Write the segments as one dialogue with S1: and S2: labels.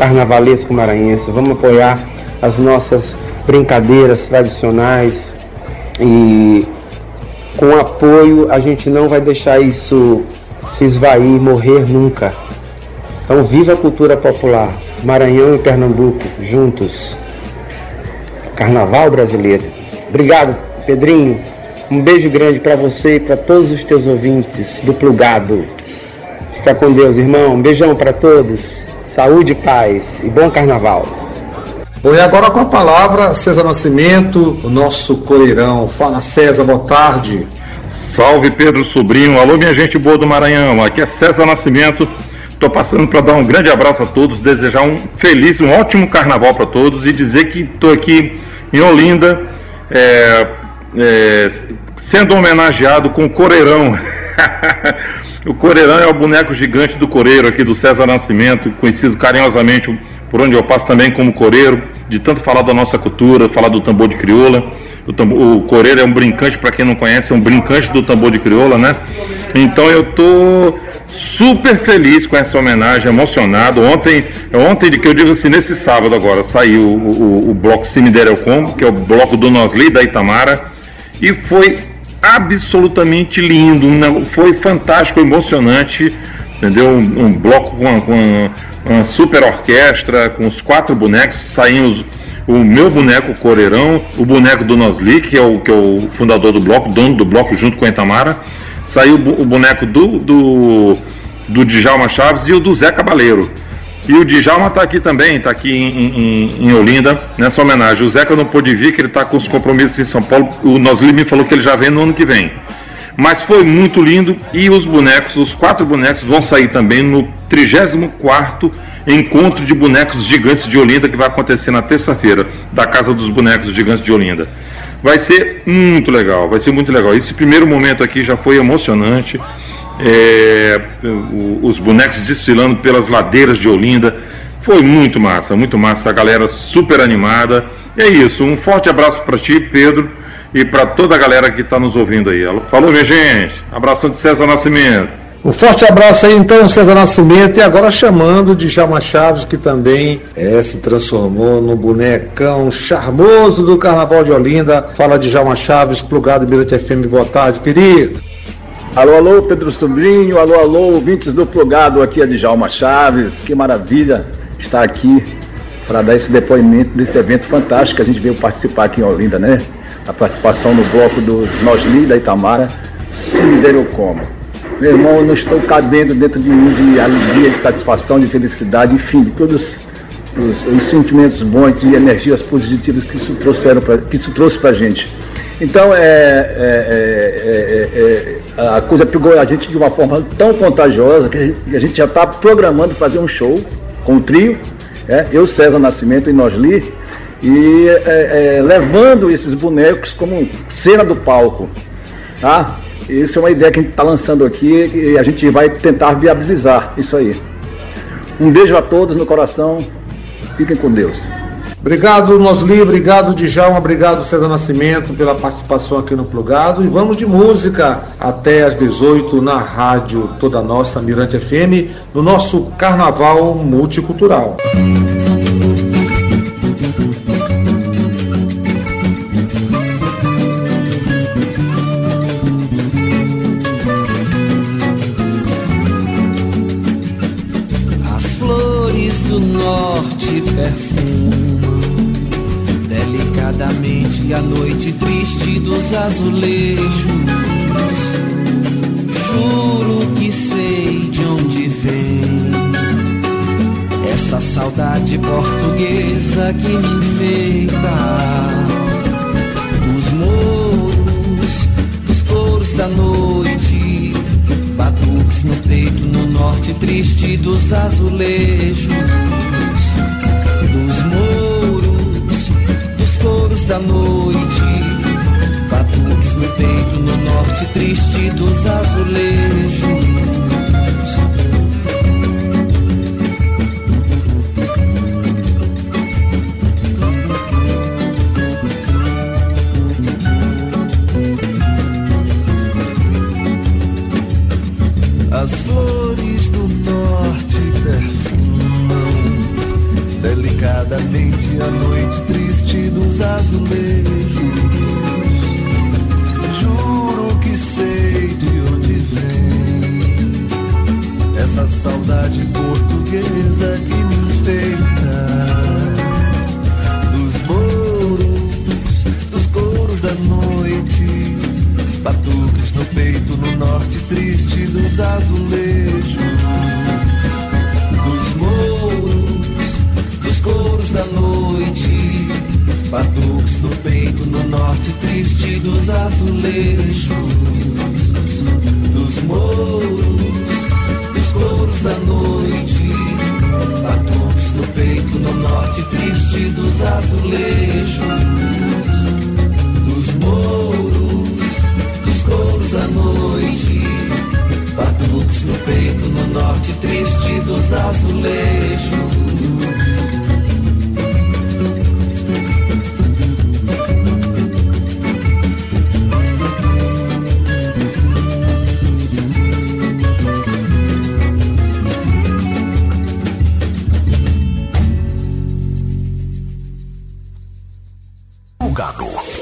S1: carnavalesco maranhense, vamos apoiar as nossas brincadeiras tradicionais e com apoio a gente não vai deixar isso se esvair, morrer nunca. Então viva a cultura popular, Maranhão e Pernambuco juntos. Carnaval brasileiro. Obrigado, Pedrinho. Um beijo grande para você e para todos os teus ouvintes do Plugado. Fica com Deus, irmão. Um beijão para todos. Saúde, paz e bom carnaval.
S2: Bom, e agora com a palavra, César Nascimento, o nosso coreirão. Fala, César, boa tarde.
S3: Salve, Pedro Sobrinho. Alô, minha gente boa do Maranhão. Aqui é César Nascimento. Estou passando para dar um grande abraço a todos, desejar um feliz, um ótimo carnaval para todos e dizer que estou aqui em Olinda, é, é, sendo homenageado com o Coreirão. o Coreirão é o boneco gigante do Coreiro aqui do César Nascimento, conhecido carinhosamente por onde eu passo também como coreiro, de tanto falar da nossa cultura, falar do tambor de crioula. O, tambor, o coreiro é um brincante, para quem não conhece, é um brincante do tambor de crioula, né? Então eu tô super feliz com essa homenagem, emocionado. Ontem, ontem que eu digo assim, nesse sábado agora, saiu o, o, o bloco Cemitério Com, que é o bloco do Nosli da Itamara, e foi absolutamente lindo, foi fantástico, emocionante, entendeu? Um, um bloco com, uma, com uma super orquestra, com os quatro bonecos, saíram os, o meu boneco Coreirão, o boneco do Nosli, que é o, que é o fundador do bloco, dono do bloco junto com a Itamara, saiu o boneco do, do, do Djalma Chaves e o do Zé Cabaleiro. E o Djalma está aqui também, está aqui em, em, em, Olinda, nessa homenagem. O Zeca não pôde vir, que ele está com os compromissos em São Paulo. O Nosli me falou que ele já vem no ano que vem. Mas foi muito lindo e os bonecos, os quatro bonecos, vão sair também no 34 Encontro de Bonecos Gigantes de Olinda, que vai acontecer na terça-feira, da Casa dos Bonecos Gigantes de Olinda. Vai ser muito legal, vai ser muito legal. Esse primeiro momento aqui já foi emocionante. É, os bonecos desfilando pelas ladeiras de Olinda. Foi muito massa, muito massa. A galera super animada. E é isso. Um forte abraço para ti, Pedro e para toda a galera que está nos ouvindo aí. Falou, minha gente. Abração de César Nascimento.
S2: Um forte abraço aí então, César Nascimento, e agora chamando de Jalma Chaves, que também é, se transformou no bonecão charmoso do Carnaval de Olinda. Fala de Jalma Chaves, plugado Mirante FM, boa tarde, querido.
S4: Alô, alô, Pedro Sobrinho, alô, alô, ouvintes do plugado, aqui é de Jalma Chaves, que maravilha estar aqui para dar esse depoimento desse evento fantástico que a gente veio participar aqui em Olinda, né? a participação no bloco do Nosli da Itamara, se como. Meu irmão, eu não estou cabendo dentro de mim de alegria, de satisfação, de felicidade, enfim, de todos os, os sentimentos bons e energias positivas que isso, trouxeram pra, que isso trouxe para a gente. Então, é, é, é, a coisa pegou a gente de uma forma tão contagiosa que a gente já está programando fazer um show com o trio, eu, César Nascimento e Nosli, e é, é, levando esses bonecos como cena do palco. Tá? Isso é uma ideia que a gente está lançando aqui e a gente vai tentar viabilizar isso aí. Um beijo a todos no coração. Fiquem com Deus.
S2: Obrigado, Nosli, obrigado, Djalma, obrigado, César Nascimento, pela participação aqui no Plugado. E vamos de música até às 18 na rádio Toda Nossa, Mirante FM, no nosso Carnaval Multicultural.
S5: A noite triste dos azulejos. Juro que sei de onde vem essa saudade portuguesa que me enfeita. Os morros, os touros da noite, batuques no peito, no norte triste dos azulejos. Da noite Batuques no peito, no norte triste dos azulejos. A noite triste dos azulejos. Juro que sei azulejos. Dos mouros, dos coros da noite, batuques no peito, no norte triste dos azulejos. Dos mouros, dos coros da noite, batuques no peito, no norte triste dos azulejos.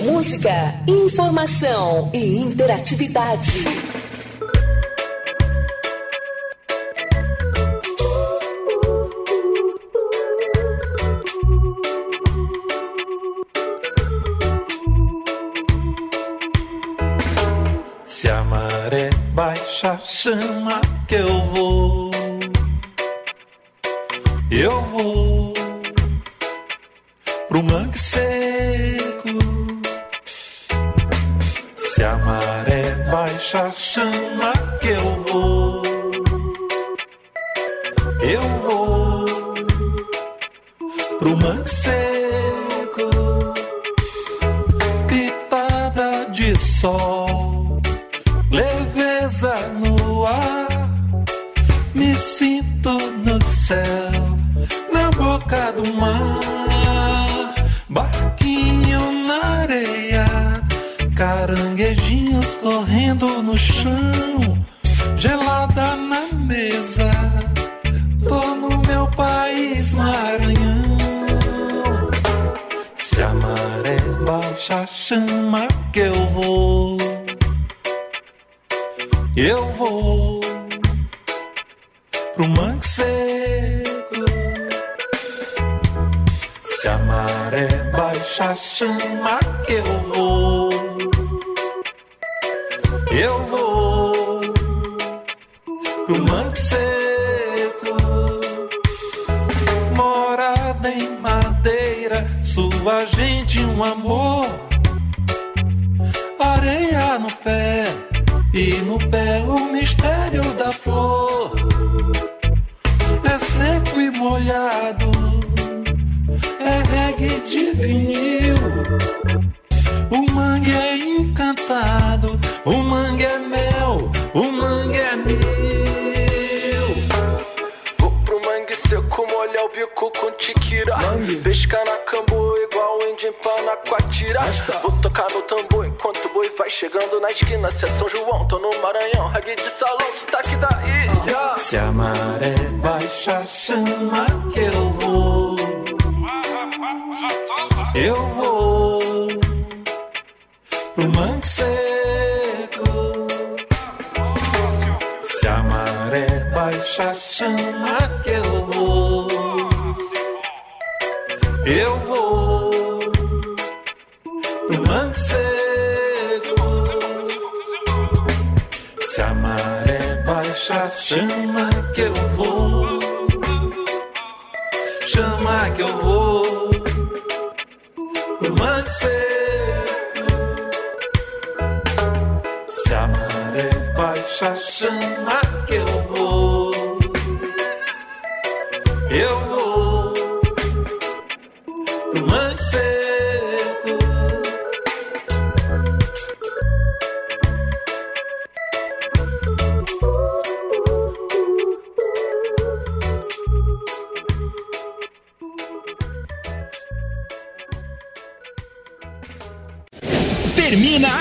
S6: Música, informação e interatividade.
S5: Se a maré baixa, chama que eu Se a maré baixa, chama que eu vou. Eu vou pro mangue seco. Pitada de sol, leveza no ar. Me sinto no céu, na boca do mar. Correndo no chão. Gelada na mesa, tô no meu país Maranhão. Se a maré baixa, chama que eu vou. Eu vou pro mangue. Se a maré baixa, chama que eu vou. Eu vou pro mangue seco. Morada em madeira, sua gente um amor. Areia no pé e no pé o mistério da flor. É seco e molhado, é reggae de vinil. O mangue é o mangue é mel, o mangue é mil.
S7: Vou pro mangue seco, molhar o bico com tiquira. Pesca na cambu igual índio em panacoatira. Vou tocar no tambor enquanto o boi vai chegando na esquina. Se é São João, tô no Maranhão. Reggae de salão, sotaque da ilha.
S5: Se a maré baixa, chama que eu vou. Eu vou chama que eu vou. Eu vou pro mangue seco. Se a maré baixa, chama que eu vou. Chama que eu vou pro mangue seco. Se a maré baixa, chama